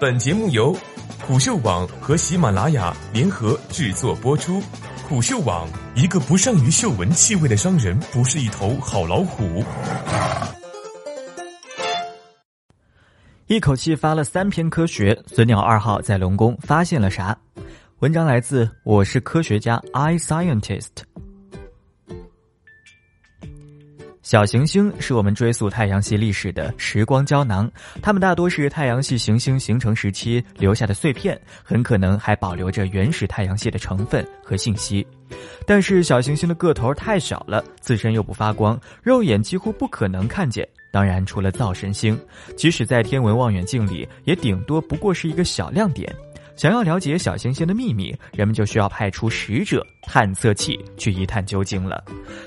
本节目由虎嗅网和喜马拉雅联合制作播出。虎嗅网：一个不善于嗅闻气味的商人，不是一头好老虎。一口气发了三篇科学，隼鸟二号在龙宫发现了啥？文章来自我是科学家 i scientist。小行星是我们追溯太阳系历史的时光胶囊，它们大多是太阳系行星形成时期留下的碎片，很可能还保留着原始太阳系的成分和信息。但是小行星的个头太小了，自身又不发光，肉眼几乎不可能看见。当然，除了灶神星，即使在天文望远镜里，也顶多不过是一个小亮点。想要了解小行星的秘密，人们就需要派出使者探测器去一探究竟了。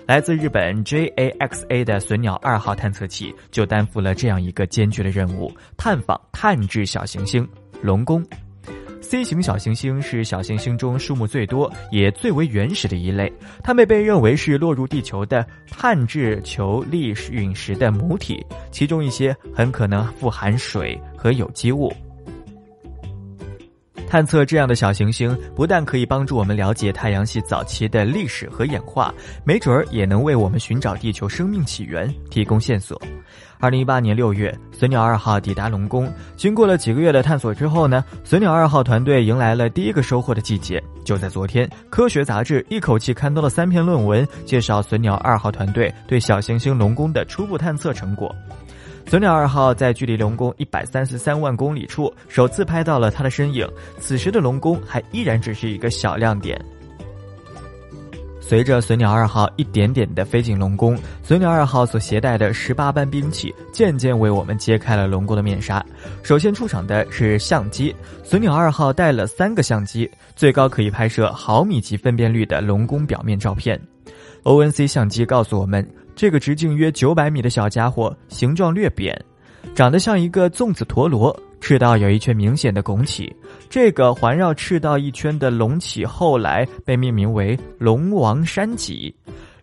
来自日本 JAXA 的隼鸟二号探测器就担负了这样一个艰巨的任务：探访探至小行星龙宫。C 型小行星是小行星中数目最多也最为原始的一类，它们被认为是落入地球的碳质球粒陨石的母体，其中一些很可能富含水和有机物。探测这样的小行星，不但可以帮助我们了解太阳系早期的历史和演化，没准儿也能为我们寻找地球生命起源提供线索。二零一八年六月，隼鸟二号抵达龙宫，经过了几个月的探索之后呢，隼鸟二号团队迎来了第一个收获的季节。就在昨天，科学杂志一口气刊登了三篇论文，介绍隼鸟二号团队对小行星龙宫的初步探测成果。隼鸟二号在距离龙宫一百三十三万公里处首次拍到了它的身影，此时的龙宫还依然只是一个小亮点。随着隼鸟二号一点点的飞进龙宫，隼鸟二号所携带的十八般兵器渐渐为我们揭开了龙宫的面纱。首先出场的是相机，隼鸟二号带了三个相机，最高可以拍摄毫米级分辨率的龙宫表面照片。ONC 相机告诉我们。这个直径约九百米的小家伙，形状略扁，长得像一个粽子陀螺，赤道有一圈明显的拱起。这个环绕赤道一圈的隆起，后来被命名为龙王山脊。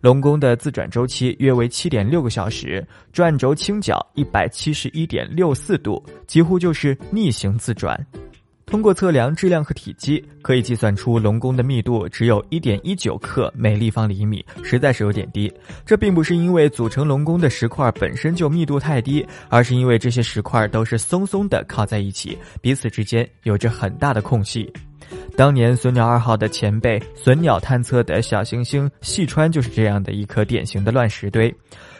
龙宫的自转周期约为七点六个小时，转轴倾角一百七十一点六四度，几乎就是逆行自转。通过测量质量和体积，可以计算出龙宫的密度只有一点一九克每立方厘米，实在是有点低。这并不是因为组成龙宫的石块本身就密度太低，而是因为这些石块都是松松的靠在一起，彼此之间有着很大的空隙。当年隼鸟二号的前辈隼鸟探测的小行星细川就是这样的一颗典型的乱石堆。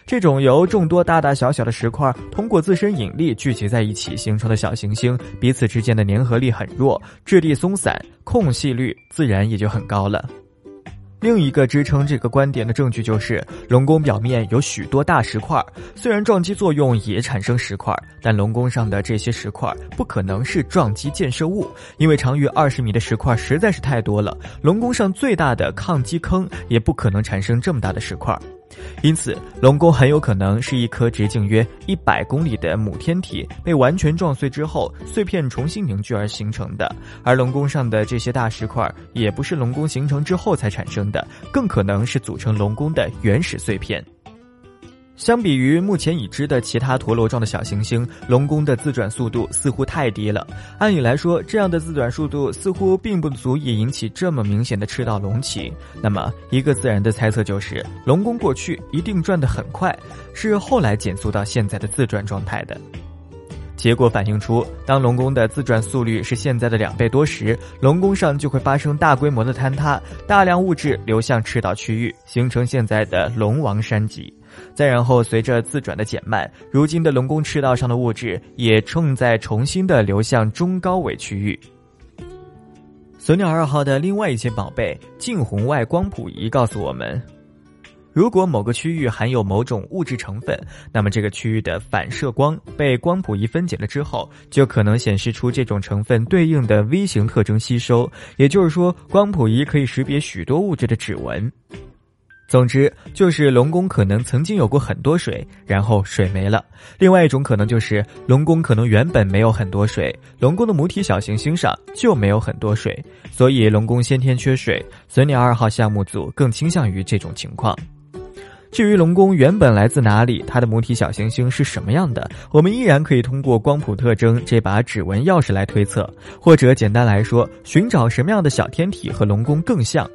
这种由众多大大小小的石块通过自身引力聚集在一起形成的小行星，彼此之间的粘合力很弱，质地松散，空隙率自然也就很高了。另一个支撑这个观点的证据就是龙宫表面有许多大石块，虽然撞击作用也产生石块，但龙宫上的这些石块不可能是撞击建设物，因为长于二十米的石块实在是太多了。龙宫上最大的抗击坑也不可能产生这么大的石块。因此，龙宫很有可能是一颗直径约一百公里的母天体被完全撞碎之后，碎片重新凝聚而形成的。而龙宫上的这些大石块也不是龙宫形成之后才产生的，更可能是组成龙宫的原始碎片。相比于目前已知的其他陀螺状的小行星，龙宫的自转速度似乎太低了。按理来说，这样的自转速度似乎并不足以引起这么明显的赤道隆起。那么，一个自然的猜测就是，龙宫过去一定转得很快，是后来减速到现在的自转状态的。结果反映出，当龙宫的自转速率是现在的两倍多时，龙宫上就会发生大规模的坍塌，大量物质流向赤道区域，形成现在的龙王山脊。再然后，随着自转的减慢，如今的龙宫赤道上的物质也正在重新的流向中高纬区域。隼鸟二号的另外一件宝贝近红外光谱仪告诉我们，如果某个区域含有某种物质成分，那么这个区域的反射光被光谱仪分解了之后，就可能显示出这种成分对应的 V 型特征吸收。也就是说，光谱仪可以识别许多物质的指纹。总之，就是龙宫可能曾经有过很多水，然后水没了。另外一种可能就是龙宫可能原本没有很多水，龙宫的母体小行星上就没有很多水，所以龙宫先天缺水。隼鸟二号项目组更倾向于这种情况。至于龙宫原本来自哪里，它的母体小行星是什么样的，我们依然可以通过光谱特征这把指纹钥匙来推测，或者简单来说，寻找什么样的小天体和龙宫更像。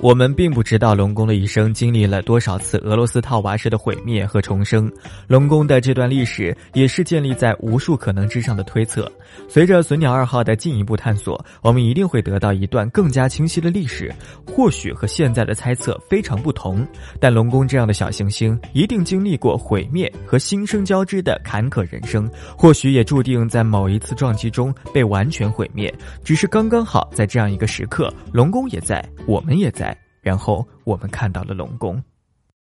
我们并不知道龙宫的一生经历了多少次俄罗斯套娃式的毁灭和重生，龙宫的这段历史也是建立在无数可能之上的推测。随着隼鸟二号的进一步探索，我们一定会得到一段更加清晰的历史。或许和现在的猜测非常不同，但龙宫这样的小行星一定经历过毁灭和新生交织的坎坷人生，或许也注定在某一次撞击中被完全毁灭。只是刚刚好在这样一个时刻，龙宫也在，我们也在。然后我们看到了龙宫。